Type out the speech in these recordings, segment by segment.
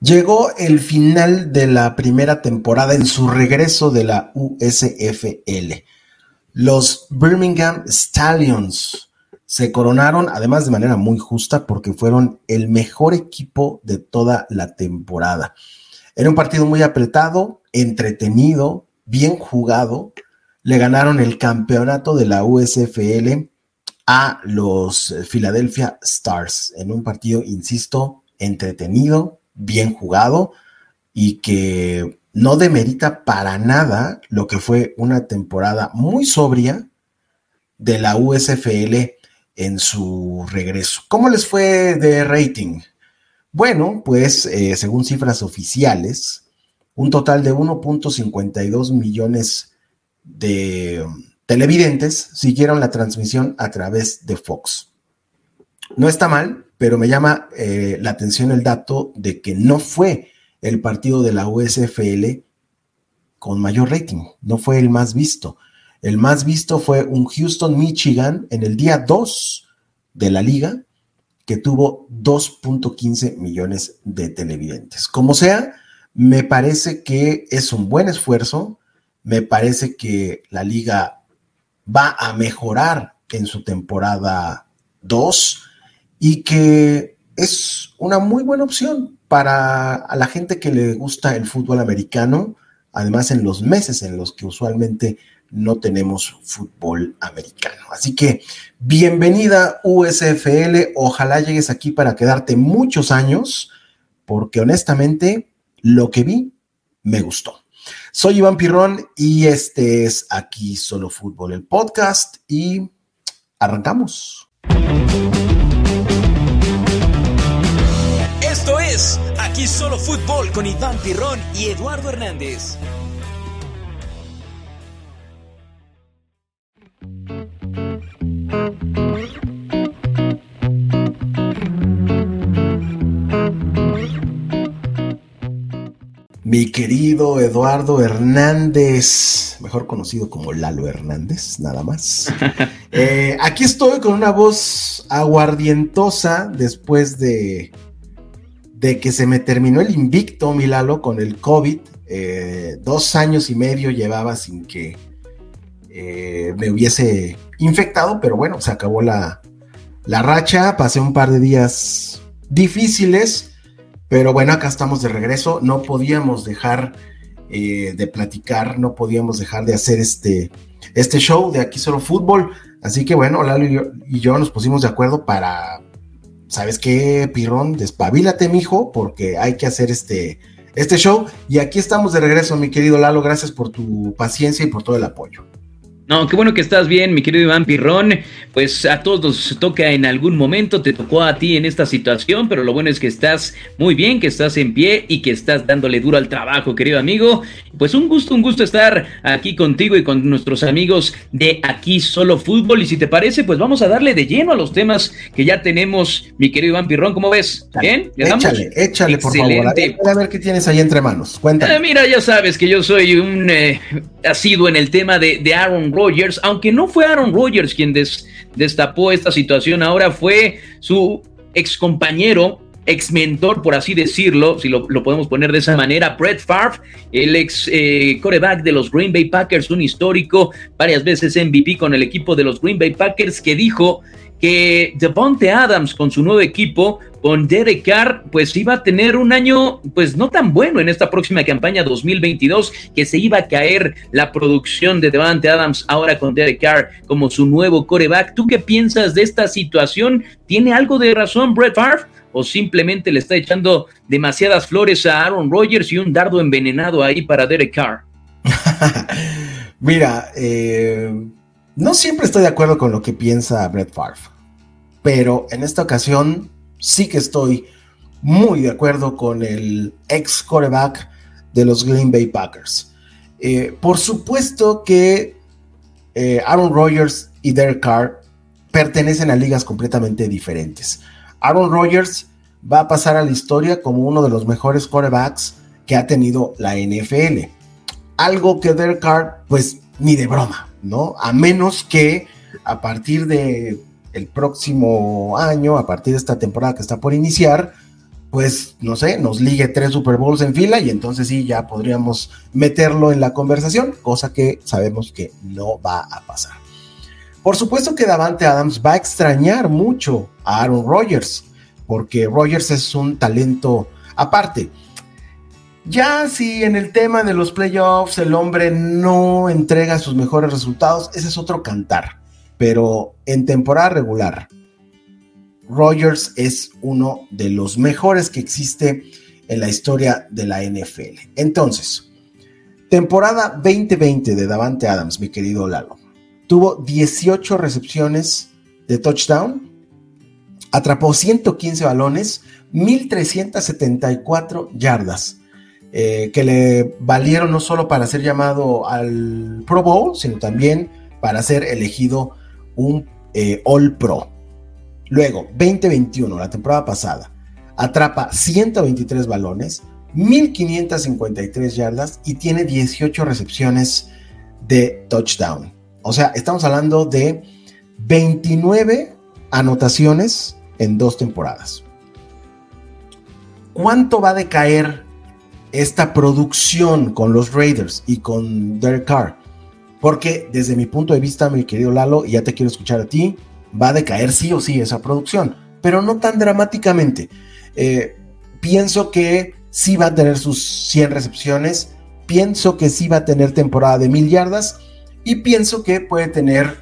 Llegó el final de la primera temporada en su regreso de la USFL. Los Birmingham Stallions se coronaron, además de manera muy justa, porque fueron el mejor equipo de toda la temporada. Era un partido muy apretado, entretenido, bien jugado. Le ganaron el campeonato de la USFL a los Philadelphia Stars en un partido, insisto, entretenido, bien jugado y que no demerita para nada lo que fue una temporada muy sobria de la USFL en su regreso. ¿Cómo les fue de rating? Bueno, pues eh, según cifras oficiales, un total de 1.52 millones de televidentes siguieron la transmisión a través de Fox. No está mal, pero me llama eh, la atención el dato de que no fue el partido de la USFL con mayor rating, no fue el más visto. El más visto fue un Houston, Michigan, en el día 2 de la liga, que tuvo 2.15 millones de televidentes. Como sea, me parece que es un buen esfuerzo, me parece que la liga va a mejorar en su temporada 2 y que es una muy buena opción para a la gente que le gusta el fútbol americano, además en los meses en los que usualmente no tenemos fútbol americano. Así que bienvenida USFL, ojalá llegues aquí para quedarte muchos años, porque honestamente lo que vi me gustó. Soy Iván Pirrón y este es Aquí Solo Fútbol, el podcast y arrancamos. Aquí solo fútbol con Iván Pirrón y Eduardo Hernández. Mi querido Eduardo Hernández, mejor conocido como Lalo Hernández, nada más. Eh, aquí estoy con una voz aguardientosa después de de que se me terminó el invicto, Milalo, con el COVID. Eh, dos años y medio llevaba sin que eh, me hubiese infectado, pero bueno, se acabó la, la racha. Pasé un par de días difíciles, pero bueno, acá estamos de regreso. No podíamos dejar eh, de platicar, no podíamos dejar de hacer este, este show de aquí solo fútbol. Así que bueno, Lalo y yo, y yo nos pusimos de acuerdo para ¿sabes qué, Pirrón? Despabilate, mijo, porque hay que hacer este, este show. Y aquí estamos de regreso, mi querido Lalo. Gracias por tu paciencia y por todo el apoyo. No, qué bueno que estás bien, mi querido Iván Pirrón. Pues a todos nos toca en algún momento, te tocó a ti en esta situación, pero lo bueno es que estás muy bien, que estás en pie y que estás dándole duro al trabajo, querido amigo. Pues un gusto, un gusto estar aquí contigo y con nuestros amigos de Aquí Solo Fútbol. Y si te parece, pues vamos a darle de lleno a los temas que ya tenemos, mi querido Iván Pirrón. ¿Cómo ves? ¿Bien? Échale, échale, por favor. A ver, qué tienes ahí entre manos. Cuéntame. Ah, mira, ya sabes que yo soy un eh, asiduo en el tema de, de Aaron Rodgers, aunque no fue Aaron Rodgers quien destapó esta situación, ahora fue su ex compañero, ex mentor, por así decirlo, si lo, podemos poner de esa manera, Brett Favre, el ex eh, coreback de los Green Bay Packers, un histórico, varias veces MVP con el equipo de los Green Bay Packers, que dijo que Devonte Adams con su nuevo equipo, con Derek Carr, pues iba a tener un año, pues no tan bueno en esta próxima campaña 2022, que se iba a caer la producción de Devonte Adams ahora con Derek Carr como su nuevo coreback. ¿Tú qué piensas de esta situación? ¿Tiene algo de razón Brett Favre? ¿O simplemente le está echando demasiadas flores a Aaron Rodgers y un dardo envenenado ahí para Derek Carr? Mira, eh no siempre estoy de acuerdo con lo que piensa Brett Favre, pero en esta ocasión sí que estoy muy de acuerdo con el ex quarterback de los Green Bay Packers. Eh, por supuesto que eh, Aaron Rodgers y Derek Carr pertenecen a ligas completamente diferentes. Aaron Rodgers va a pasar a la historia como uno de los mejores quarterbacks que ha tenido la NFL. Algo que Derek Carr, pues ni de broma. ¿No? A menos que a partir de el próximo año, a partir de esta temporada que está por iniciar, pues, no sé, nos ligue tres Super Bowls en fila y entonces sí, ya podríamos meterlo en la conversación, cosa que sabemos que no va a pasar. Por supuesto que Davante Adams va a extrañar mucho a Aaron Rodgers, porque Rodgers es un talento aparte. Ya si en el tema de los playoffs el hombre no entrega sus mejores resultados, ese es otro cantar. Pero en temporada regular, Rogers es uno de los mejores que existe en la historia de la NFL. Entonces, temporada 2020 de Davante Adams, mi querido Lalo. Tuvo 18 recepciones de touchdown, atrapó 115 balones, 1374 yardas, eh, que le valieron no solo para ser llamado al Pro Bowl, sino también para ser elegido un eh, All Pro. Luego, 2021, la temporada pasada, atrapa 123 balones, 1553 yardas y tiene 18 recepciones de touchdown. O sea, estamos hablando de 29 anotaciones en dos temporadas. ¿Cuánto va a decaer esta producción con los Raiders y con Derek Carr? Porque desde mi punto de vista, mi querido Lalo, y ya te quiero escuchar a ti, va a decaer sí o sí esa producción, pero no tan dramáticamente. Eh, pienso que sí va a tener sus 100 recepciones, pienso que sí va a tener temporada de mil yardas y pienso que puede tener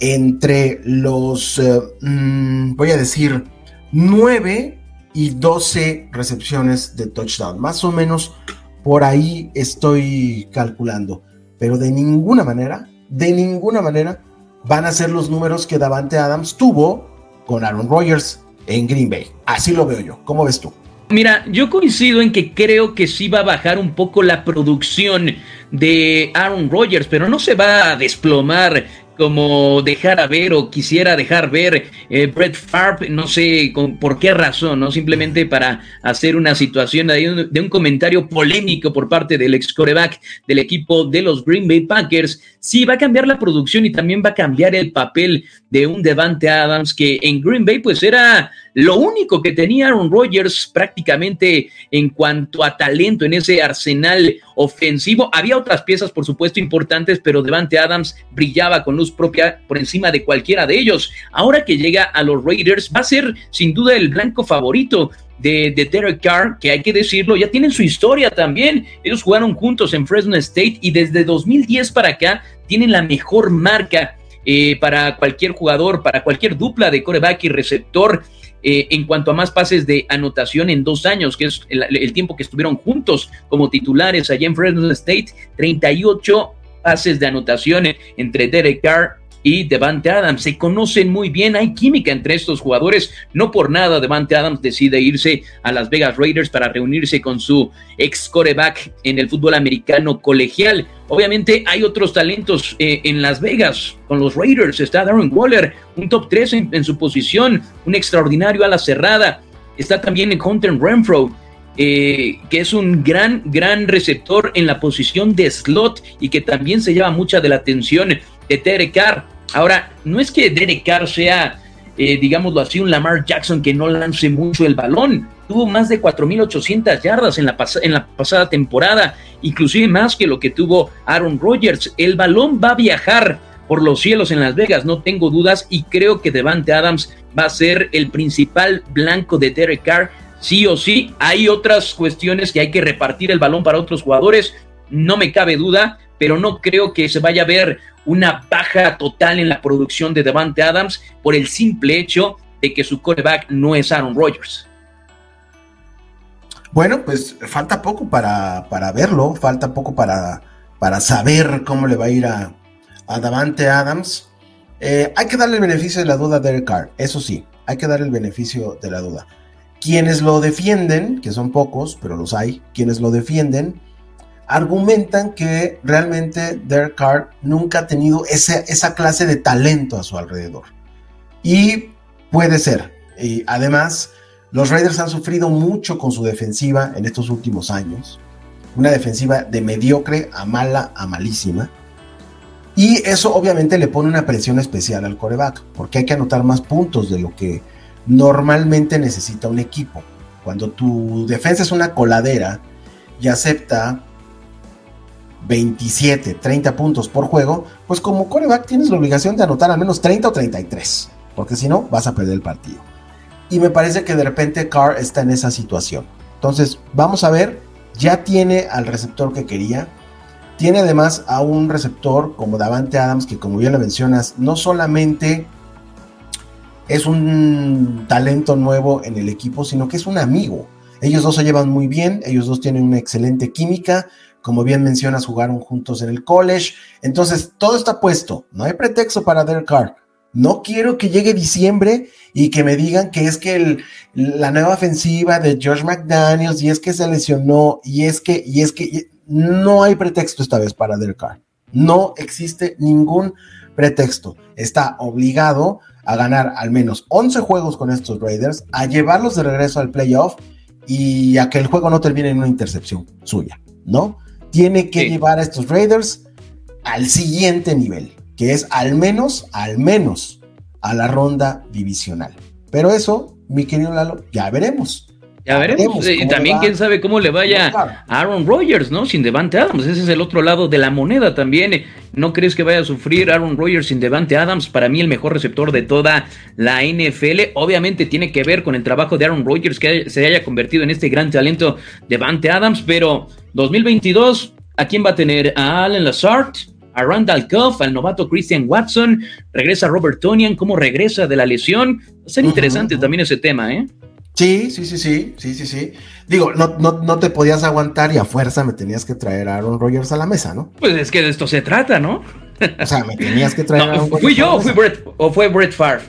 entre los, eh, mm, voy a decir, 9 y 12 recepciones de touchdown. Más o menos por ahí estoy calculando, pero de ninguna manera, de ninguna manera van a ser los números que Davante Adams tuvo con Aaron Rodgers en Green Bay. Así lo veo yo. ¿Cómo ves tú? Mira, yo coincido en que creo que sí va a bajar un poco la producción de Aaron Rodgers, pero no se va a desplomar como dejar a ver o quisiera dejar ver eh, Brett Favre, no sé con, por qué razón, ¿no? Simplemente para hacer una situación de un, de un comentario polémico por parte del ex coreback del equipo de los Green Bay Packers. Sí, va a cambiar la producción y también va a cambiar el papel de un Devante Adams que en Green Bay pues era lo único que tenía Aaron Rodgers prácticamente en cuanto a talento en ese arsenal ofensivo. Había otras piezas, por supuesto, importantes, pero Devante Adams brillaba con luz propia por encima de cualquiera de ellos. Ahora que llega a los Raiders, va a ser sin duda el blanco favorito. De, de, Derek Carr, que hay que decirlo, ya tienen su historia también. Ellos jugaron juntos en Fresno State y desde 2010 para acá tienen la mejor marca eh, para cualquier jugador, para cualquier dupla de coreback y receptor. Eh, en cuanto a más pases de anotación en dos años, que es el, tiempo que estuvieron juntos como titulares allá en Fresno State, 38 pases de anotación entre Derek Carr y Devante Adams. Se conocen muy bien, hay química entre estos jugadores. No por nada Devante Adams decide irse a Las Vegas Raiders para reunirse con su ex coreback en el fútbol americano colegial. Obviamente hay otros talentos eh, en Las Vegas con los Raiders. Está Darren Waller, un top 3 en, su posición, un extraordinario a la cerrada. Está también Hunter Renfro, eh, que es un gran, gran receptor en la posición de slot y que también se lleva mucha de la atención de Derek Carr. Ahora, no es que Derek Carr sea, eh, digámoslo así, un Lamar Jackson que no lance mucho el balón. Tuvo más de 4.800 yardas en la, en la pasada temporada, inclusive más que lo que tuvo Aaron Rodgers. El balón va a viajar por los cielos en Las Vegas, no tengo dudas, y creo que Devante Adams va a ser el principal blanco de Derek Carr. Sí o sí, hay otras cuestiones que hay que repartir el balón para otros jugadores, no me cabe duda, pero no creo que se vaya a ver una baja total en la producción de Devante Adams por el simple hecho de que su coreback no es Aaron Rodgers. Bueno, pues falta poco para, para verlo, falta poco para, para, saber cómo le va a ir a, Davante Adams. Eh, hay que darle el beneficio de la duda a Derek Carr, eso sí, hay que darle el beneficio de la duda. Quienes lo defienden, que son pocos, pero los hay, quienes lo defienden, argumentan que realmente Derek Carr nunca ha tenido esa clase de talento a su alrededor. Y puede ser. Y además, los Raiders han sufrido mucho con su defensiva en estos últimos años. Una defensiva de mediocre a mala a malísima. Y eso obviamente le pone una presión especial al coreback, porque hay que anotar más puntos de lo que normalmente necesita un equipo. Cuando tu defensa es una coladera y acepta 27, 30 puntos por juego, pues como coreback tienes la obligación de anotar al menos 30 o 33, porque si no vas a perder el partido. Y me parece que de repente Carr está en esa situación. Entonces, vamos a ver, ya tiene al receptor que quería. Tiene además a un receptor como Davante Adams, que como bien lo mencionas, no solamente es un talento nuevo en el equipo, sino que es un amigo. Ellos dos se llevan muy bien, ellos dos tienen una excelente química, como bien mencionas, jugaron juntos en el college. Entonces, todo está puesto. No hay pretexto para Derek Carr. No quiero que llegue diciembre y que me digan que es que la nueva ofensiva de George McDaniels y es que se lesionó y es que, y es que no hay pretexto esta vez para Derek Carr. No existe ningún pretexto. Está obligado a ganar al menos 11 juegos con estos Raiders, a llevarlos de regreso al playoff y a que el juego no termine en una intercepción suya, ¿no? Tiene que llevar a estos Raiders al siguiente nivel, que es al menos, al menos a la ronda divisional. Pero eso, mi querido Lalo, ya veremos. Ya veremos. Y también quién sabe cómo le vaya a Aaron Rodgers, ¿no? Sin Devante Adams. Ese es el otro lado de la moneda también. ¿No crees que vaya a sufrir Aaron Rodgers sin Devante Adams? Para mí el mejor receptor de toda la NFL. Obviamente tiene que ver con el trabajo de Aaron Rodgers que se haya convertido en este gran talento Devante Adams, pero 2022, ¿a quién va a tener? ¿A Allen Lazard? a Randall Cuff, al novato Christian Watson, regresa Robert Tonian, cómo regresa de la lesión. Va a ser interesante también ese tema, ¿eh? Sí, sí, sí, sí, sí, sí, sí. Digo, no, no, no te podías aguantar y a fuerza me tenías que traer a Aaron Rodgers a la mesa, ¿no? Pues es que de esto se trata, ¿no? O sea, me tenías que traer a Aaron Rodgers. ¿Fui yo o, fui Brett, o fue Brett Favre?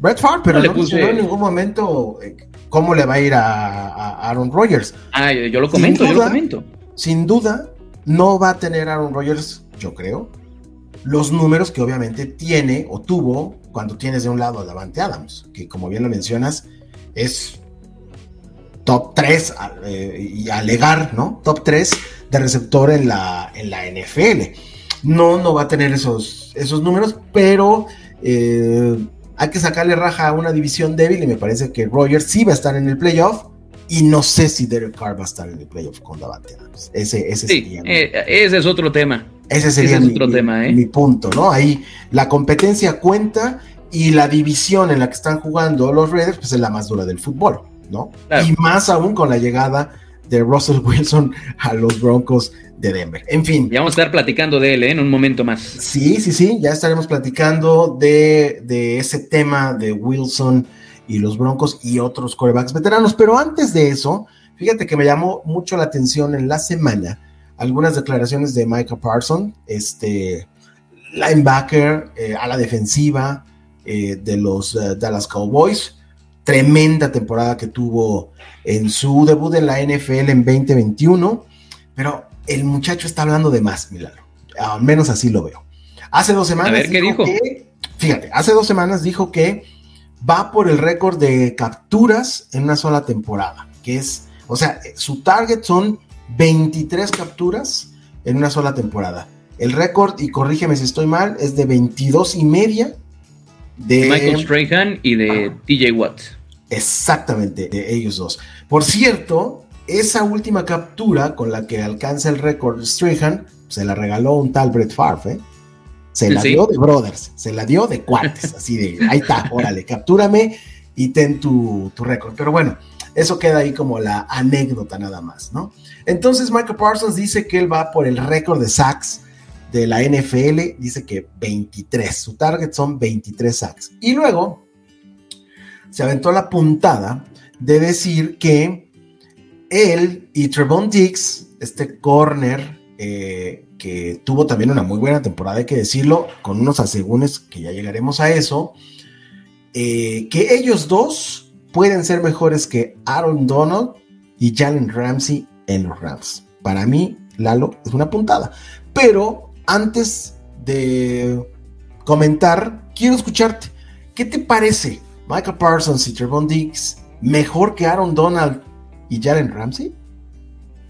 Brett Favre, pero no, le en ningún momento eh, cómo le va a ir a, Aaron Rodgers. Ah, yo, lo comento, yo lo comento. Sin duda, no va a tener Aaron Rodgers, yo creo, los números que obviamente tiene o tuvo cuando tienes de un lado a Davante Adams, que como bien lo mencionas, es top 3 eh, y alegar, ¿no? Top 3 de receptor en la, en la NFL. No, no va a tener esos, esos números, pero eh, hay que sacarle raja a una división débil y me parece que Rogers sí va a estar en el playoff. Y no sé si Derek Carr va a estar en el playoff con Davante Adams. Ese, ese sería. Eh, ese es otro tema. Ese sería mi, otro tema, mi punto, ¿no? Ahí la competencia cuenta y la división en la que están jugando los Raiders, pues es la más dura del fútbol, ¿no? Y más aún con la llegada de Russell Wilson a los Broncos de Denver. En fin. Ya vamos a estar platicando de él ¿eh? en un momento más. Sí, sí, sí, ya estaremos platicando de, de ese tema de Wilson y los Broncos y otros corebacks veteranos. Pero antes de eso, fíjate que me llamó mucho la atención en la semana algunas declaraciones de Michael Parson, este linebacker eh, a la defensiva, eh, de los Dallas Cowboys. Tremenda temporada que tuvo en su debut en la NFL en 2021, pero el muchacho está hablando de más, Milano. Al menos así lo veo. Hace dos semanas. A ver, ¿qué dijo? fíjate, hace dos semanas dijo que va por el récord de capturas en una sola temporada, que es, o sea, su target son 23 capturas en una sola temporada. El récord, y corrígeme si estoy mal, es de 22 y media de Michael Strahan y de TJ Watt. Exactamente, de ellos dos. Por cierto, esa última captura con la que alcanza el récord Strahan se la regaló un tal Brett Favre, ¿eh? Se la dio de brothers, se la dio de cuates, así de, ahí está, órale, captúrame y ten tu, tu récord. Pero bueno, eso queda ahí como la anécdota nada más, ¿no? Entonces Michael Parsons dice que él va por el récord de sacks de la NFL, dice que 23, su target son 23 sacks. Y luego se aventó la puntada de decir que él y Trevon Diggs, este corner eh, que tuvo también una muy buena temporada, hay que decirlo, con unos asegúnes que ya llegaremos a eso, eh, que ellos dos pueden ser mejores que Aaron Donald y Jalen Ramsey en los Rams. Para mí, Lalo, es una puntada. Pero antes de comentar, quiero escucharte. ¿Qué te parece Michael Parsons y Trevon Diggs mejor que Aaron Donald y Jalen Ramsey?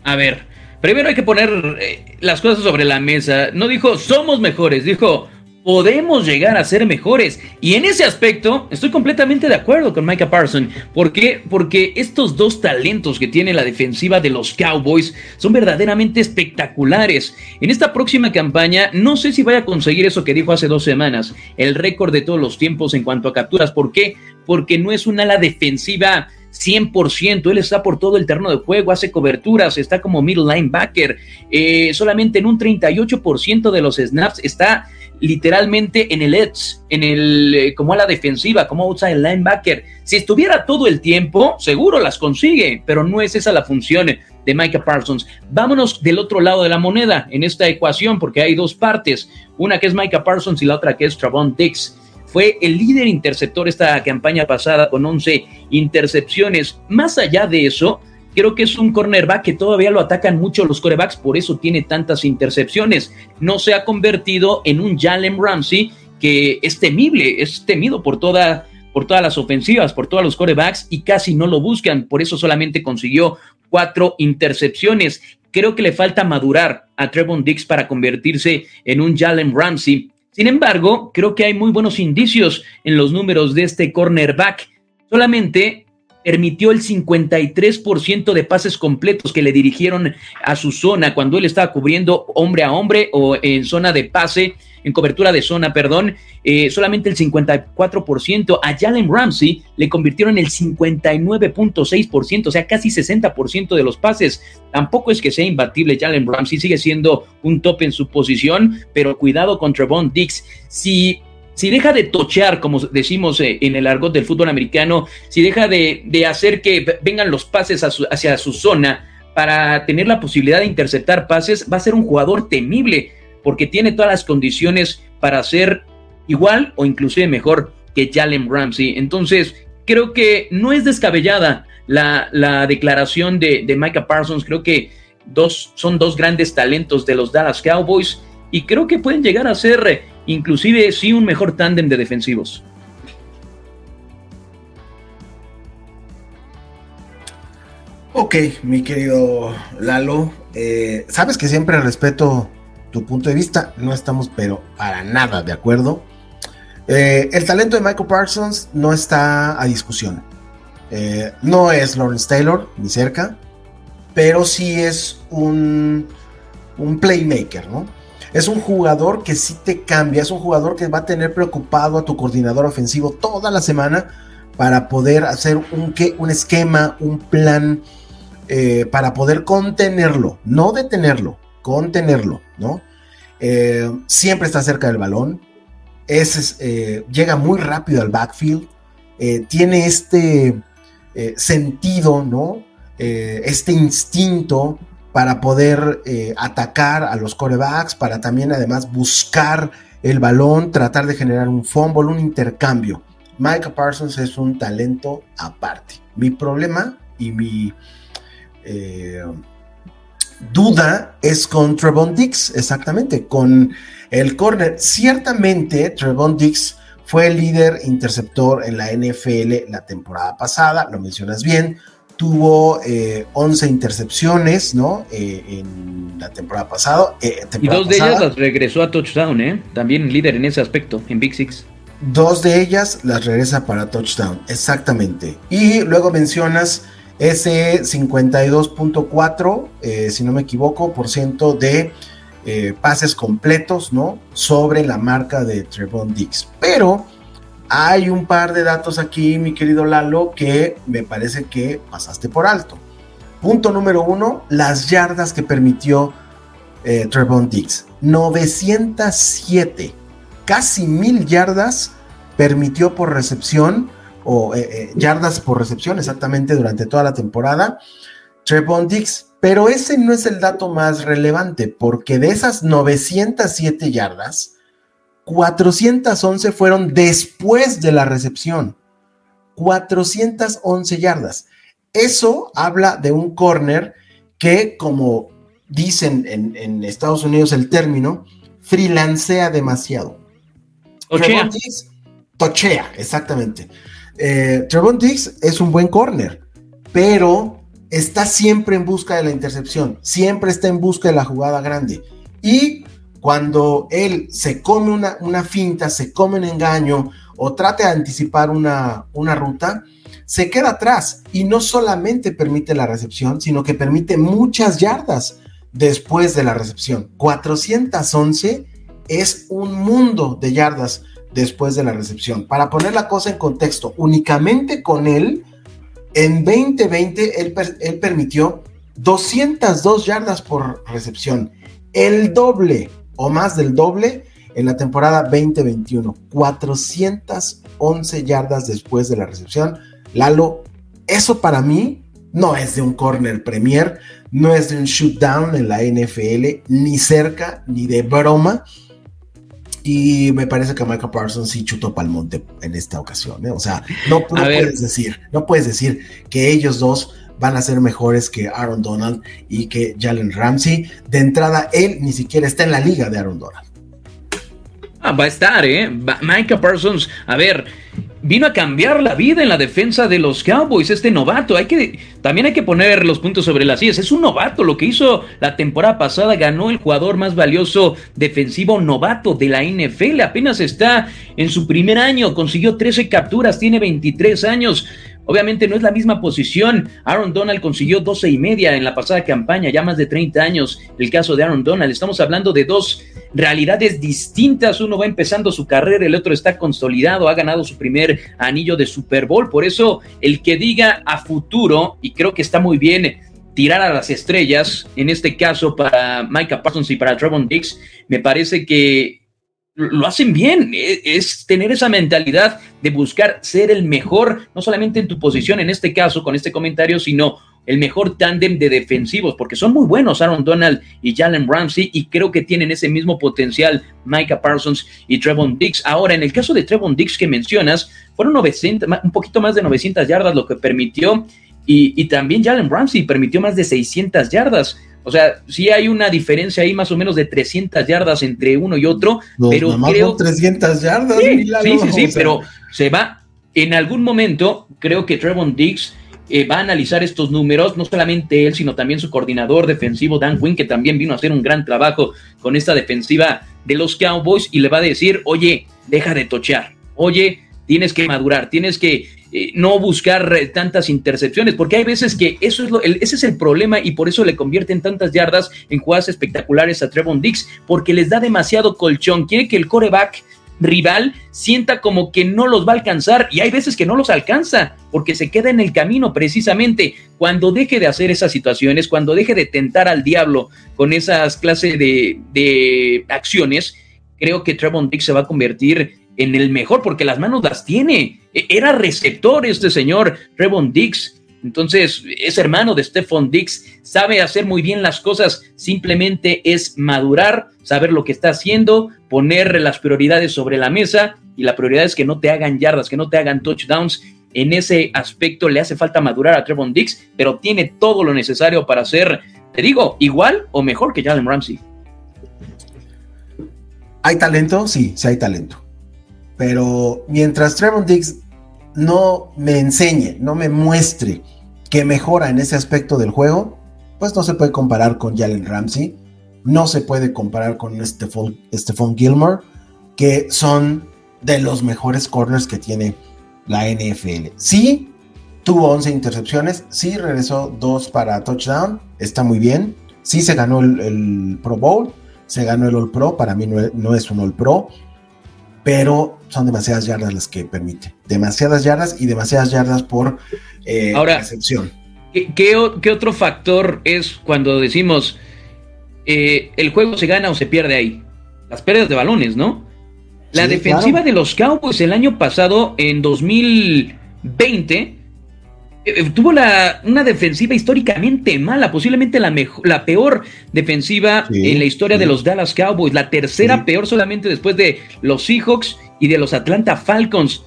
A ver, primero hay que poner eh, las cosas sobre la mesa. No dijo somos mejores, dijo podemos llegar a ser mejores. Y en ese aspecto estoy completamente de acuerdo con Micah Parson. ¿Por qué? Porque estos dos talentos que tiene la defensiva de los Cowboys son verdaderamente espectaculares. En esta próxima campaña no sé si vaya a conseguir eso que dijo hace dos semanas, el récord de todos los tiempos en cuanto a capturas. ¿Por qué? Porque no es un ala defensiva 100%, él está por todo el terreno de juego, hace coberturas, está como middle linebacker, eh, solamente en un 38% de los snaps está literalmente en el edge, en el, eh, como a la defensiva, como outside linebacker. Si estuviera todo el tiempo, seguro las consigue, pero no es esa la función de Micah Parsons. Vámonos del otro lado de la moneda en esta ecuación, porque hay dos partes, una que es Micah Parsons y la otra que es Travon Dix. Fue el líder interceptor esta campaña pasada con 11 intercepciones. Más allá de eso, Creo que es un cornerback que todavía lo atacan mucho los corebacks, por eso tiene tantas intercepciones. No se ha convertido en un Jalen Ramsey que es temible, es temido por toda por todas las ofensivas, por todos los corebacks y casi no lo buscan. Por eso solamente consiguió cuatro intercepciones. Creo que le falta madurar a Trevon Dix para convertirse en un Jalen Ramsey. Sin embargo, creo que hay muy buenos indicios en los números de este cornerback. Solamente permitió el 53% de pases completos que le dirigieron a su zona cuando él estaba cubriendo hombre a hombre o en zona de pase, en cobertura de zona, perdón, eh, solamente el 54%. A Jalen Ramsey le convirtieron el 59.6%, o sea, casi 60% de los pases. Tampoco es que sea imbatible Jalen Ramsey, sigue siendo un top en su posición, pero cuidado con Trevon Dix. Si si deja de tochear, como decimos eh, en el argot del fútbol americano, si deja de, hacer que vengan los pases hacia su zona para tener la posibilidad de interceptar pases, va a ser un jugador temible, porque tiene todas las condiciones para ser igual o inclusive mejor que Jalen Ramsey. Entonces, creo que no es descabellada la, declaración de, de Micah Parsons, creo que dos, son dos grandes talentos de los Dallas Cowboys y creo que pueden llegar a ser inclusive sí un mejor tándem de defensivos. Ok, mi querido Lalo, eh, sabes que siempre respeto tu punto de vista, no estamos pero para nada de acuerdo. Eh, el talento de Michael Parsons no está a discusión. Eh, no es Lawrence Taylor, ni cerca, pero sí es un, un playmaker, ¿no? Es un jugador que sí te cambia, es un jugador que va a tener preocupado a tu coordinador ofensivo toda la semana para poder hacer un, un esquema, un plan eh, para poder contenerlo, no detenerlo, contenerlo, ¿no? Eh, siempre está cerca del balón, es, eh, llega muy rápido al backfield, tiene este sentido, ¿no? este instinto para poder eh, atacar a los corebacks, para también además buscar el balón, tratar de generar un fumble, un intercambio. Micah Parsons es un talento aparte. Mi problema y mi eh, duda es con Trevon Dix, exactamente, con el corner. Ciertamente, Trevon Dix fue el líder interceptor en la NFL la temporada pasada, lo mencionas bien tuvo 11 eh, intercepciones, ¿no? Eh, en la temporada pasada. Eh, y dos de ellas las regresó a touchdown, ¿eh? También líder en ese aspecto, en Big Six. Dos de ellas las regresa para touchdown, exactamente. Y luego mencionas ese 52.4, si no me equivoco, por ciento de pases completos, ¿no? Sobre la marca de Trevon Dix. Pero hay un par de datos aquí, mi querido Lalo, que me parece que pasaste por alto. Punto número uno, las yardas que permitió eh, Trevon Dix. 907, casi mil yardas permitió por recepción, o eh, eh, yardas por recepción exactamente durante toda la temporada. Trevon Dix, pero ese no es el dato más relevante, porque de esas 907 yardas, 411 fueron después de la recepción. 411 yardas. Eso habla de un corner que, como dicen en, Estados Unidos el término, freelancea demasiado. Tochea. tochea, exactamente. Eh, Trevon Diggs es un buen corner, pero está siempre en busca de la intercepción, siempre está en busca de la jugada grande. Y cuando él se come una, una finta, se come un engaño o trate de anticipar una, una ruta, se queda atrás y no solamente permite la recepción, sino que permite muchas yardas después de la recepción. 411 es un mundo de yardas después de la recepción. Para poner la cosa en contexto, únicamente con él, en 2020, él, él permitió 202 yardas por recepción, el doble o más del doble en la temporada 2021. 411 yardas después de la recepción. Lalo, eso para mí no es de un corner premier, no es de un shoot down en la NFL, ni cerca, ni de broma. Y me parece que Michael Parsons sí chutó pa'l monte en esta ocasión. ¿eh? O sea, no, puedes decir, no puedes decir que ellos dos van a ser mejores que Aaron Donald y que Jalen Ramsey. De entrada, él ni siquiera está en la liga de Aaron Donald. Ah, va a estar, ¿eh? Micah Parsons, a ver, vino a cambiar la vida en la defensa de los Cowboys, este novato. Hay que, también hay que poner los puntos sobre las sillas. Es un novato. Lo que hizo la temporada pasada ganó el jugador más valioso defensivo novato de la NFL. Apenas está en su primer año, consiguió 13 capturas, tiene 23 años. Obviamente no es la misma posición. Aaron Donald consiguió 12 y media en la pasada campaña, ya más de 30 años. El caso de Aaron Donald. Estamos hablando de dos realidades distintas. Uno va empezando su carrera, el otro está consolidado, ha ganado su primer anillo de Super Bowl. Por eso, el que diga a futuro, y creo que está muy bien tirar a las estrellas, en este caso para Micah Parsons y para Trevon Diggs, me parece que lo hacen bien, e, es tener esa mentalidad de buscar ser el mejor, no solamente en tu posición, en este caso, con este comentario, sino el mejor tándem de defensivos, porque son muy buenos Aaron Donald y Jalen Ramsey, y creo que tienen ese mismo potencial Micah Parsons y Trevon Dix. Ahora, en el caso de Trevon Dix que mencionas, fueron 900, un poquito más de 900 yardas lo que permitió, y, y también Jalen Ramsey permitió más de 600 yardas. O sea, sí hay una diferencia ahí más o menos de 300 yardas entre uno y otro, pero creo... 300 yardas. Sí, sí, sí, pero se va... En algún momento, creo que Trevon Diggs eh, va a analizar estos números, no solamente él, sino también su coordinador defensivo, Dan Quinn, que también vino a hacer un gran trabajo con esta defensiva de los Cowboys, y le va a decir, oye, deja de tochear, oye, tienes que madurar, tienes que eh, no buscar tantas intercepciones, porque hay veces que eso es lo, ese es el problema y por eso le convierten tantas yardas en jugadas espectaculares a Trevon Dix, porque les da demasiado colchón, quiere que el coreback rival sienta como que no los va a alcanzar y hay veces que no los alcanza porque se queda en el camino precisamente cuando deje de hacer esas situaciones, cuando deje de tentar al diablo con esas clases de, de acciones, creo que Trevon Dix se va a convertir en el mejor, porque las manos las tiene. E, era receptor este señor, Trevon Dix. Entonces, es hermano de Stephon Dix, sabe hacer muy bien las cosas, simplemente es madurar, saber lo que está haciendo, poner las prioridades sobre la mesa y la prioridad es que no te hagan yardas, que no te hagan touchdowns. En ese aspecto le hace falta madurar a Trevon Dix, pero tiene todo lo necesario para ser, te digo, igual o mejor que Jalen Ramsey. ¿Hay talento? Sí, sí hay talento. Pero mientras Trevon Diggs no me enseñe, no me muestre que mejora en ese aspecto del juego, pues no se puede comparar con Jalen Ramsey, no se puede comparar con Stephon, Gilmore, que son de los mejores corners que tiene la NFL. Sí, tuvo 11 intercepciones, sí regresó dos para touchdown, está muy bien, sí se ganó el, Pro Bowl, se ganó el All Pro, para mí no es un All Pro, pero son demasiadas yardas las que permite. Demasiadas yardas y demasiadas yardas por eh, Ahora, recepción. ¿qué, otro factor es cuando decimos eh, el juego se gana o se pierde ahí? Las pérdidas de balones, ¿no? La defensiva de los Cowboys el año pasado, en 2020, eh, eh, tuvo la, una defensiva históricamente mala, posiblemente la, mejor, la peor defensiva en la historia de los Dallas Cowboys, la tercera peor solamente después de los Seahawks y de los Atlanta Falcons.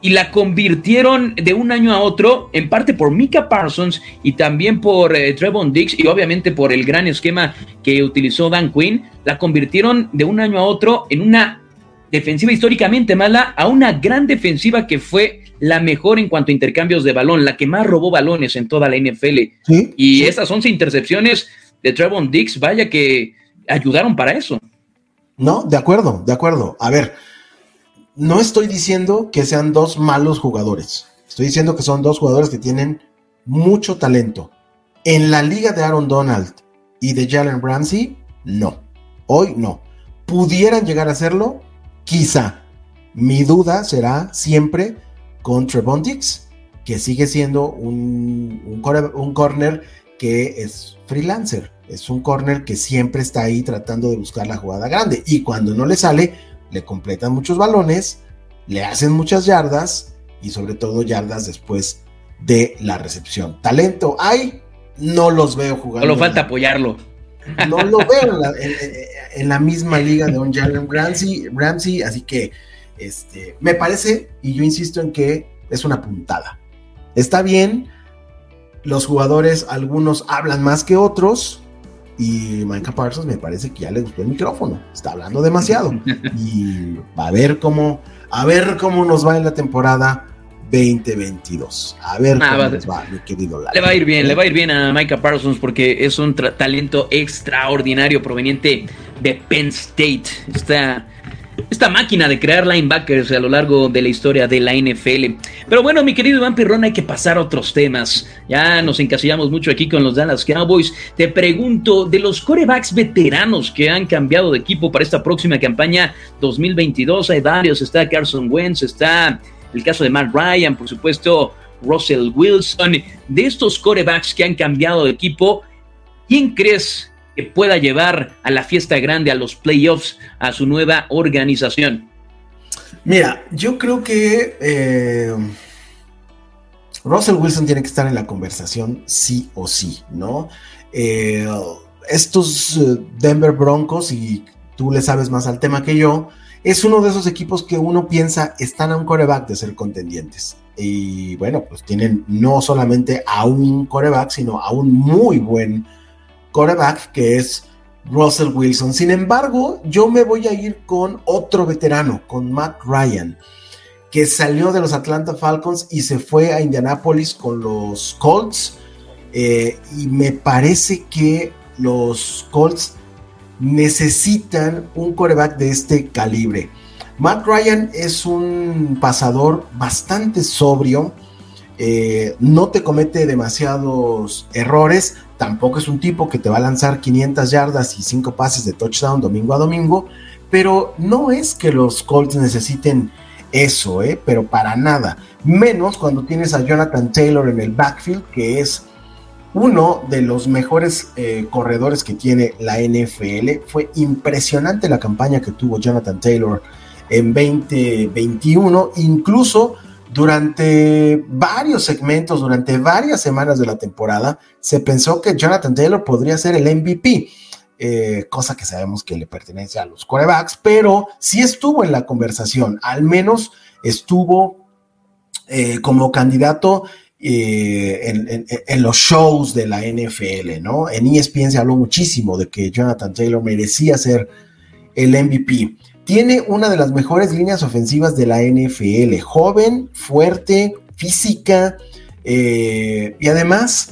Y la convirtieron de un año a otro, en parte por Mika Parsons y también por eh, Trevon Diggs y obviamente por el gran esquema que utilizó Dan Quinn, la convirtieron de un año a otro en una defensiva históricamente mala a una gran defensiva que fue la mejor en cuanto a intercambios de balón, la que más robó balones en toda la NFL. y esas 11 intercepciones de Trevon Dix, vaya que ayudaron para eso. No, de acuerdo, de acuerdo. A ver, no estoy diciendo que sean dos malos jugadores. Estoy diciendo que son dos jugadores que tienen mucho talento. En la liga de Aaron Donald y de Jalen Ramsey, no. Hoy no. ¿Pudieran llegar a hacerlo? Quizá. Mi duda será siempre con Trevon que sigue siendo un, un, corner que es freelancer. Es un corner que siempre está ahí tratando de buscar la jugada grande. Y cuando no le sale, le completan muchos balones, le hacen muchas yardas y sobre todo yardas después de la recepción. Talento hay, no los veo jugando. Solo falta apoyarlo. No lo veo en la, misma liga de un Jalen Ramsey, Ramsey, así que este, me parece, y yo insisto en que es una puntada. Está bien, los jugadores, algunos hablan más que otros, y Micah Parsons me parece que ya le gustó el micrófono, está hablando demasiado. y a ver cómo, a ver cómo nos va en la temporada 2022. A ver ah, cómo va, mi querido Le va a ir bien, le va a ir bien a Micah Parsons porque es un talento extraordinario proveniente de Penn State. Está esta máquina de crear linebackers a lo largo de la historia de la NFL. Pero bueno, mi querido Iván Pirrón, hay que pasar a otros temas. Ya nos encasillamos mucho aquí con los Dallas Cowboys. Te pregunto, de los corebacks veteranos que han cambiado de equipo para esta próxima campaña 2022, hay varios. Está Carson Wentz, está el caso de Matt Ryan, por supuesto, Russell Wilson. De estos corebacks que han cambiado de equipo, ¿quién crees que pueda llevar a la fiesta grande, a los playoffs, a su nueva organización? Mira, yo creo que eh, Russell Wilson tiene que estar en la conversación sí o sí, ¿no? Eh, estos eh, Denver Broncos, y tú le sabes más al tema que yo, es uno de esos equipos que uno piensa están a un coreback de ser contendientes. Y bueno, pues tienen no solamente a un coreback, sino a un muy buen quarterback que es Russell Wilson. Sin embargo, yo me voy a ir con otro veterano, con Matt Ryan, que salió de los Atlanta Falcons y se fue a Indianapolis con los Colts. Eh, y me parece que los Colts necesitan un coreback de este calibre. Matt Ryan es un pasador bastante sobrio, eh, no te comete demasiados errores, Tampoco es un tipo que te va a lanzar 500 yardas y 5 pases de touchdown domingo a domingo, pero no es que los Colts necesiten eso, ¿eh? pero para nada. Menos cuando tienes a Jonathan Taylor en el backfield, que es uno de los mejores eh, corredores que tiene la NFL. Fue impresionante la campaña que tuvo Jonathan Taylor en 2021, incluso durante varios segmentos, durante varias semanas de la temporada, se pensó que Jonathan Taylor podría ser el MVP, eh, cosa que sabemos que le pertenece a los corebacks, pero sí estuvo en la conversación, al menos estuvo eh, como candidato eh, en, los shows de la NFL, ¿no? En ESPN se habló muchísimo de que Jonathan Taylor merecía ser el MVP. Tiene una de las mejores líneas ofensivas de la NFL. Joven, fuerte, física. Eh, y además,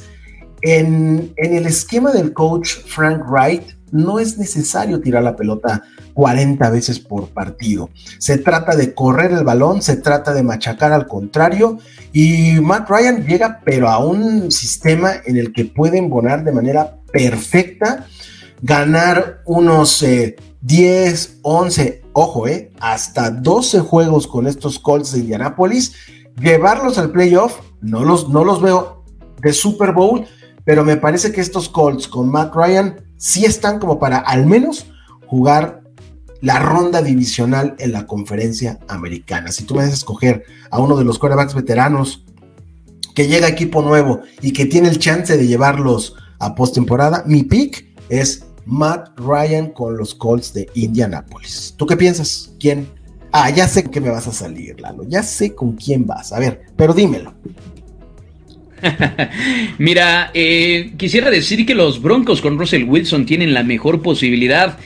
en, el esquema del coach Frank Wright, no es necesario tirar la pelota 40 veces por partido. Se trata de correr el balón, se trata de machacar al contrario y Matt Ryan llega pero a un sistema en el que puede embonar de manera perfecta, ganar unos eh, 10, 11, ojo, eh, hasta 12 juegos con estos Colts de Indianapolis, llevarlos al playoff, no los, no los veo de Super Bowl, pero me parece que estos Colts con Matt Ryan sí están como para al menos jugar la ronda divisional en la conferencia americana. Si tú vas a escoger a uno de los quarterbacks veteranos que llega equipo nuevo y que tiene el chance de llevarlos a postemporada, mi pick es Matt Ryan con los Colts de Indianapolis. ¿Tú qué piensas? ¿Quién? Ah, ya sé qué me vas a salir, Lalo. Ya sé con quién vas. A ver, pero dímelo. Mira, eh, quisiera decir que los Broncos con Russell Wilson tienen la mejor posibilidad.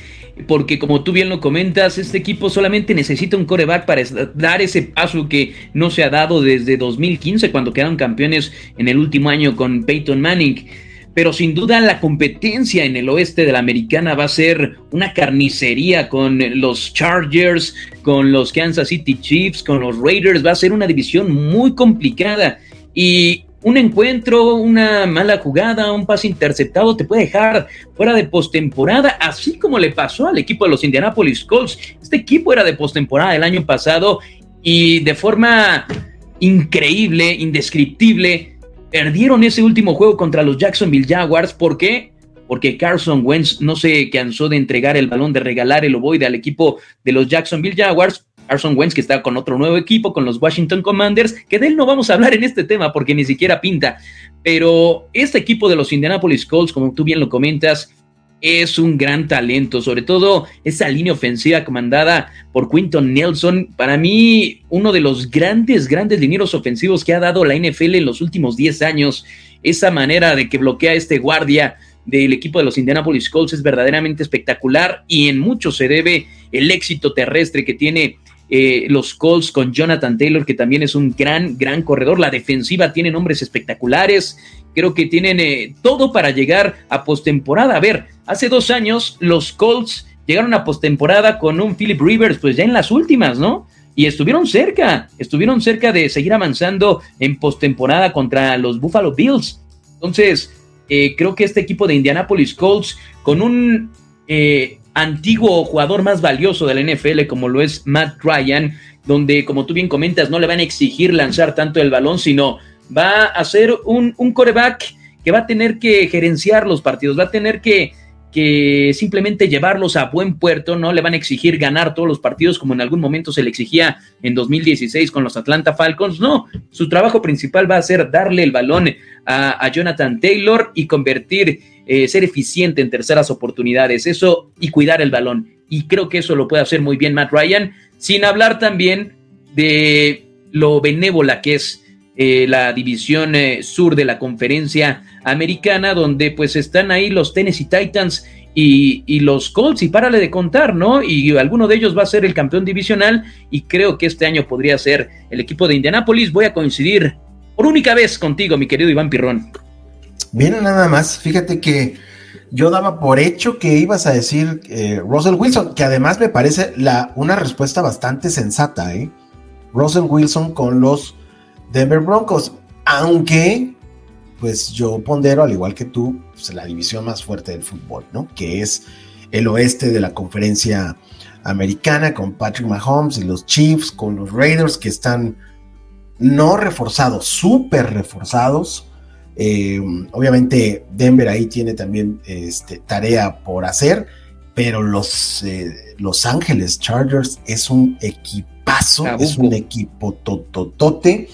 Porque como tú bien lo comentas, este equipo solamente necesita un coreback para dar ese paso que no se ha dado desde 2015 cuando quedaron campeones en el último año con Peyton Manning. pero sin duda la competencia en el oeste de la americana va a ser una carnicería con los Chargers, con los Kansas City Chiefs, con los Raiders, va a ser una división muy complicada y un encuentro, una mala jugada, un pase interceptado te puede dejar fuera de postemporada, así como le pasó al equipo de los Indianapolis Colts. Este equipo era de postemporada el año pasado y de forma increíble, indescriptible, perdieron ese último juego contra los Jacksonville Jaguars. ¿Por qué? Porque Carson Wentz no se cansó de entregar el balón, de regalar el ovoide al equipo de los Jacksonville Jaguars. Carson Wentz, que está con otro nuevo equipo, con los Washington Commanders, que de él no vamos a hablar en este tema porque ni siquiera pinta. Pero este equipo de los Indianapolis Colts, como tú bien lo comentas, es un gran talento, sobre todo esa línea ofensiva comandada por Quinton Nelson, para mí uno de los grandes, grandes linieros ofensivos que ha dado la NFL en los últimos 10 años, esa manera de que bloquea este guardia del equipo de los Indianapolis Colts es verdaderamente espectacular y en mucho se debe el éxito terrestre que tiene eh, los Colts con Jonathan Taylor, que también es un gran, gran corredor. La defensiva tiene nombres espectaculares. Creo que tienen eh, todo para llegar a postemporada. A ver, hace dos años los Colts llegaron a postemporada con un Philip Rivers, pues ya en las últimas, ¿no? Y estuvieron cerca, estuvieron cerca de seguir avanzando en postemporada contra los Buffalo Bills. Entonces, eh, creo que este equipo de Indianapolis Colts, con un eh, antiguo jugador más valioso de la NFL como lo es Matt Ryan, donde, como tú bien comentas, no le van a exigir lanzar tanto el balón, sino va a ser un, un coreback que va a tener que gerenciar los partidos, va a tener que, que simplemente llevarlos a buen puerto, no le van a exigir ganar todos los partidos como en algún momento se le exigía en 2016 con los Atlanta Falcons, no, su trabajo principal va a ser darle el balón a, Jonathan Taylor y convertir, eh, ser eficiente en terceras oportunidades, eso y cuidar el balón. Y creo que eso lo puede hacer muy bien Matt Ryan, sin hablar también de lo benévola que es eh, la división eh, sur de la conferencia americana, donde pues están ahí los Tennessee Titans y, y, los Colts, y párale de contar, ¿no? Y alguno de ellos va a ser el campeón divisional, y creo que este año podría ser el equipo de Indianápolis. Voy a coincidir por única vez contigo, mi querido Iván Pirrón. Bien, nada más, fíjate que yo daba por hecho que ibas a decir eh, Russell Wilson, que además me parece la, una respuesta bastante sensata, ¿eh? Russell Wilson con los Denver Broncos, aunque pues yo pondero, al igual que tú, pues, la división más fuerte del fútbol, ¿no? Que es el oeste de la conferencia americana con Patrick Mahomes y los Chiefs, con los Raiders que están no reforzados, súper reforzados. Eh, obviamente Denver ahí tiene también este, tarea por hacer, pero los eh, Los Ángeles Chargers es un equipazo, es un equipo tototote.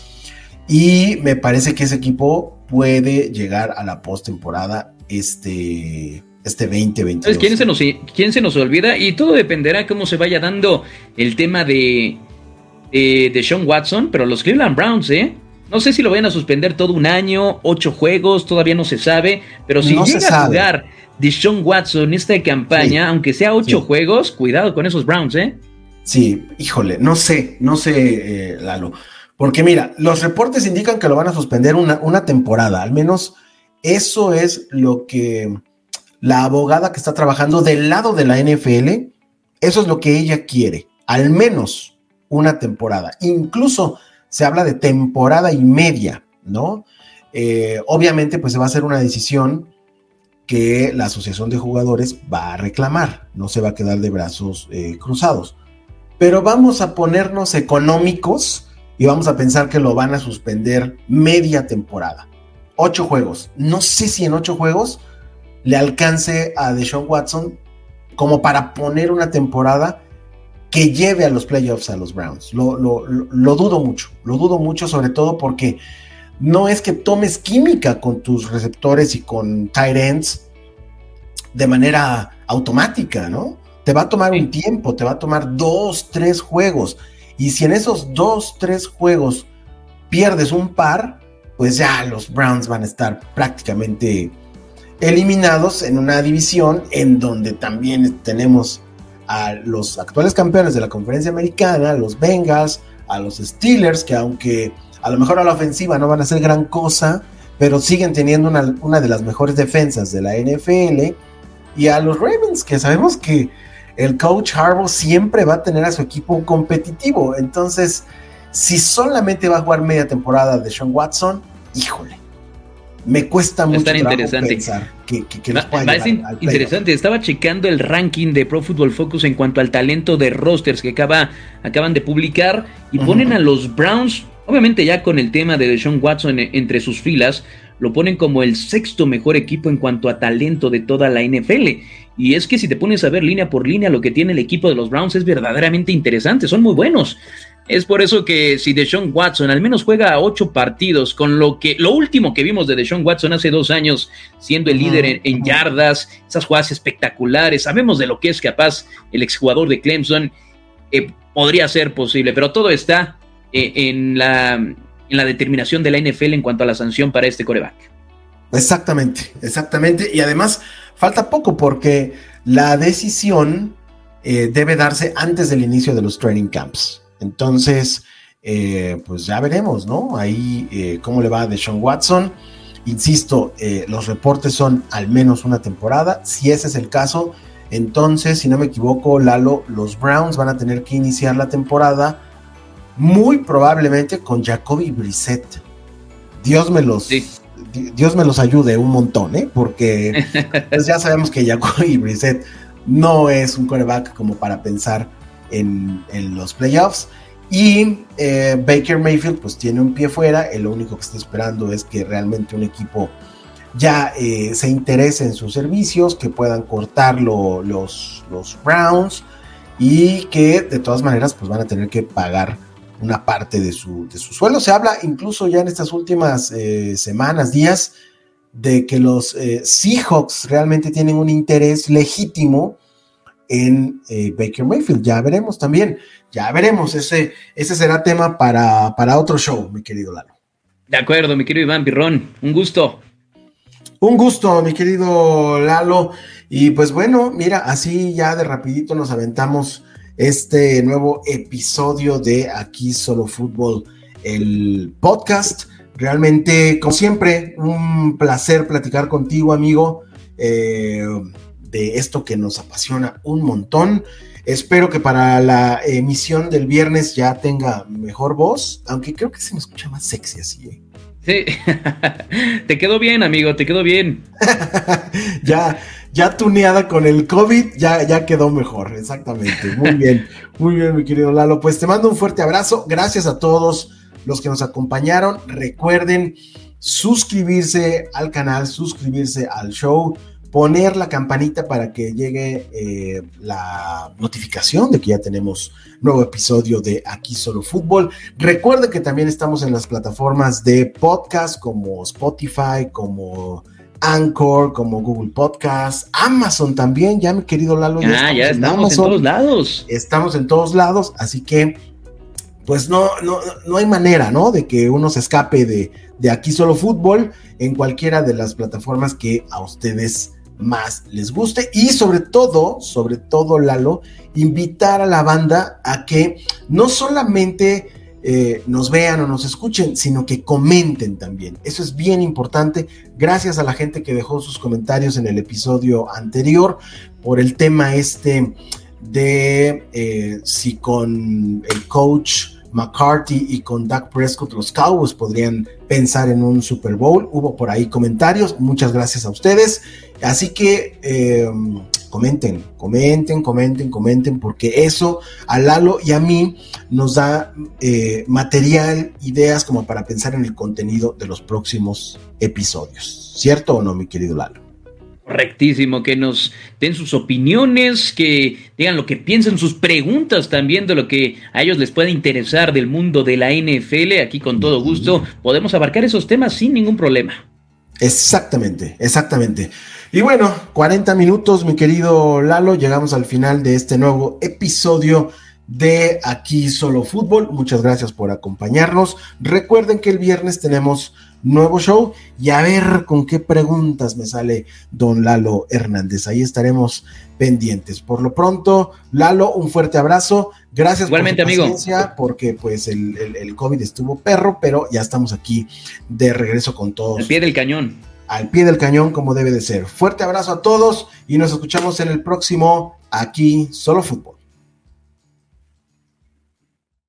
Y me parece que ese equipo puede llegar a la postemporada este, este 2022. ¿Quién se, nos, ¿Quién se nos olvida? Y todo dependerá cómo se vaya dando el tema de, de, Sean Watson, pero los Cleveland Browns, ¿eh? No sé si lo vayan a suspender todo un año, ocho juegos, todavía no se sabe, pero si llega a jugar de Sean Watson esta campaña, aunque sea ocho juegos, cuidado con esos Browns, ¿eh? Sí, híjole, no sé, no sé, eh, Lalo. Porque mira, los reportes indican que lo van a suspender una, temporada, al menos eso es lo que la abogada que está trabajando del lado de la NFL, eso es lo que ella quiere, al menos una temporada. Incluso se habla de temporada y media, ¿no? Eh, obviamente, pues se va a hacer una decisión que la asociación de jugadores va a reclamar, no se va a quedar de brazos eh, cruzados. Pero vamos a ponernos económicos y vamos a pensar que lo van a suspender media temporada. Ocho juegos. No sé si en ocho juegos le alcance a Deshaun Watson como para poner una temporada que lleve a los playoffs a los Browns. Lo, dudo mucho, lo dudo mucho sobre todo porque no es que tomes química con tus receptores y con tight ends de manera automática, ¿no? Te va a tomar un tiempo, te va a tomar dos, tres juegos y si en esos dos, tres juegos pierdes un par, pues ya los Browns van a estar prácticamente eliminados en una división en donde también tenemos a los actuales campeones de la conferencia americana, los Bengals, a los Steelers, que aunque a lo mejor a la ofensiva no van a hacer gran cosa, pero siguen teniendo una, una de las mejores defensas de la NFL. Y a los Ravens, que sabemos que el coach Harbaugh siempre va a tener a su equipo competitivo. Entonces, si solamente va a jugar media temporada de Sean Watson, híjole, me cuesta mucho interesante. pensar que, que, interesante. Estaba checando el ranking de Pro Football Focus en cuanto al talento de rosters que acaba, acaban de publicar y ponen a los Browns, obviamente ya con el tema de Sean Watson entre sus filas, lo ponen como el sexto mejor equipo en cuanto a talento de toda la NFL. Y es que si te pones a ver línea por línea lo que tiene el equipo de los Browns es verdaderamente interesante, son muy buenos. Es por eso que si Deshaun Watson al menos juega ocho partidos, con lo que lo último que vimos de Deshaun Watson hace dos años, siendo el líder en, yardas, esas jugadas espectaculares, sabemos de lo que es capaz el exjugador de Clemson, eh, podría ser posible, pero todo está eh, en, la, en la determinación de la NFL en cuanto a la sanción para este coreback. Exactamente, exactamente. Y además falta poco porque la decisión eh, debe darse antes del inicio de los training camps. Entonces, eh, pues ya veremos, ¿no? Ahí eh, cómo le va a Deshaun Watson. Insisto, los reportes son al menos una temporada. Si ese es el caso, entonces, si no me equivoco, Lalo, los Browns van a tener que iniciar la temporada muy probablemente con Jacoby Brissett. Dios me los, Dios me los ayude un montón, ¿eh? Porque pues ya sabemos que Jacoby Brissett no es un coreback como para pensar en, los playoffs. Y eh, Baker Mayfield pues tiene un pie fuera, lo único que está esperando es que realmente un equipo ya eh, se interese en sus servicios, que puedan cortarlo los, los Browns y que de todas maneras pues van a tener que pagar una parte de su, de su sueldo. Se habla incluso ya en estas últimas eh, semanas, días, de que los Seahawks realmente tienen un interés legítimo en eh, Baker Mayfield. Ya veremos también, ya veremos. Ese, ese será tema para, para otro show, mi querido Lalo. De acuerdo, mi querido Iván Pirrón. Un gusto. Un gusto, mi querido Lalo. Y pues bueno, mira, así ya de rapidito nos aventamos este nuevo episodio de Aquí Solo Fútbol, el podcast. Realmente, como siempre, un placer platicar contigo, amigo. Eh, de esto que nos apasiona un montón. Espero que para la emisión del viernes ya tenga mejor voz, aunque creo que se me escucha más sexy así. ¿eh? Sí, te quedó bien, amigo, te quedó bien. ya, ya tuneada con el COVID, ya, ya quedó mejor, exactamente. Muy bien, muy bien, mi querido Lalo. Pues te mando un fuerte abrazo. Gracias a todos los que nos acompañaron. Recuerden suscribirse al canal, suscribirse al show poner la campanita para que llegue eh, la notificación de que ya tenemos nuevo episodio de Aquí Solo Fútbol. Recuerde que también estamos en las plataformas de podcast como Spotify, como Anchor, como Google Podcast, Amazon también, ya mi querido Lalo. Ya, ya estamos, en, todos lados. Estamos en todos lados, así que pues no, no, no hay manera, ¿no? De que uno se escape de, de aquí solo fútbol en cualquiera de las plataformas que a ustedes más les guste y sobre todo, sobre todo Lalo, invitar a la banda a que no solamente eh, nos vean o nos escuchen, sino que comenten también. Eso es bien importante. Gracias a la gente que dejó sus comentarios en el episodio anterior por el tema este de eh, si con el coach McCarthy y con Doug Prescott los Cowboys podrían pensar en un Super Bowl. Hubo por ahí comentarios. Muchas gracias a ustedes. Así que eh, comenten, comenten, comenten, comenten, porque eso a Lalo y a mí nos da eh, material, ideas como para pensar en el contenido de los próximos episodios. ¿Cierto o no, mi querido Lalo? Correctísimo, que nos den sus opiniones, que digan lo que piensan, sus preguntas también de lo que a ellos les puede interesar del mundo de la NFL. Aquí con todo gusto podemos abarcar esos temas sin ningún problema. Exactamente, exactamente. Y bueno, 40 minutos, mi querido Lalo, llegamos al final de este nuevo episodio de Aquí Solo Fútbol. Muchas gracias por acompañarnos. Recuerden que el viernes tenemos nuevo show y a ver con qué preguntas me sale don Lalo Hernández. Ahí estaremos pendientes. Por lo pronto, Lalo, un fuerte abrazo. Gracias Igualmente, por amigo. paciencia, porque pues el, el, el, COVID estuvo perro, pero ya estamos aquí de regreso con todos. Al pie del cañón. Al pie del cañón, como debe de ser. Fuerte abrazo a todos y nos escuchamos en el próximo Aquí Solo Fútbol.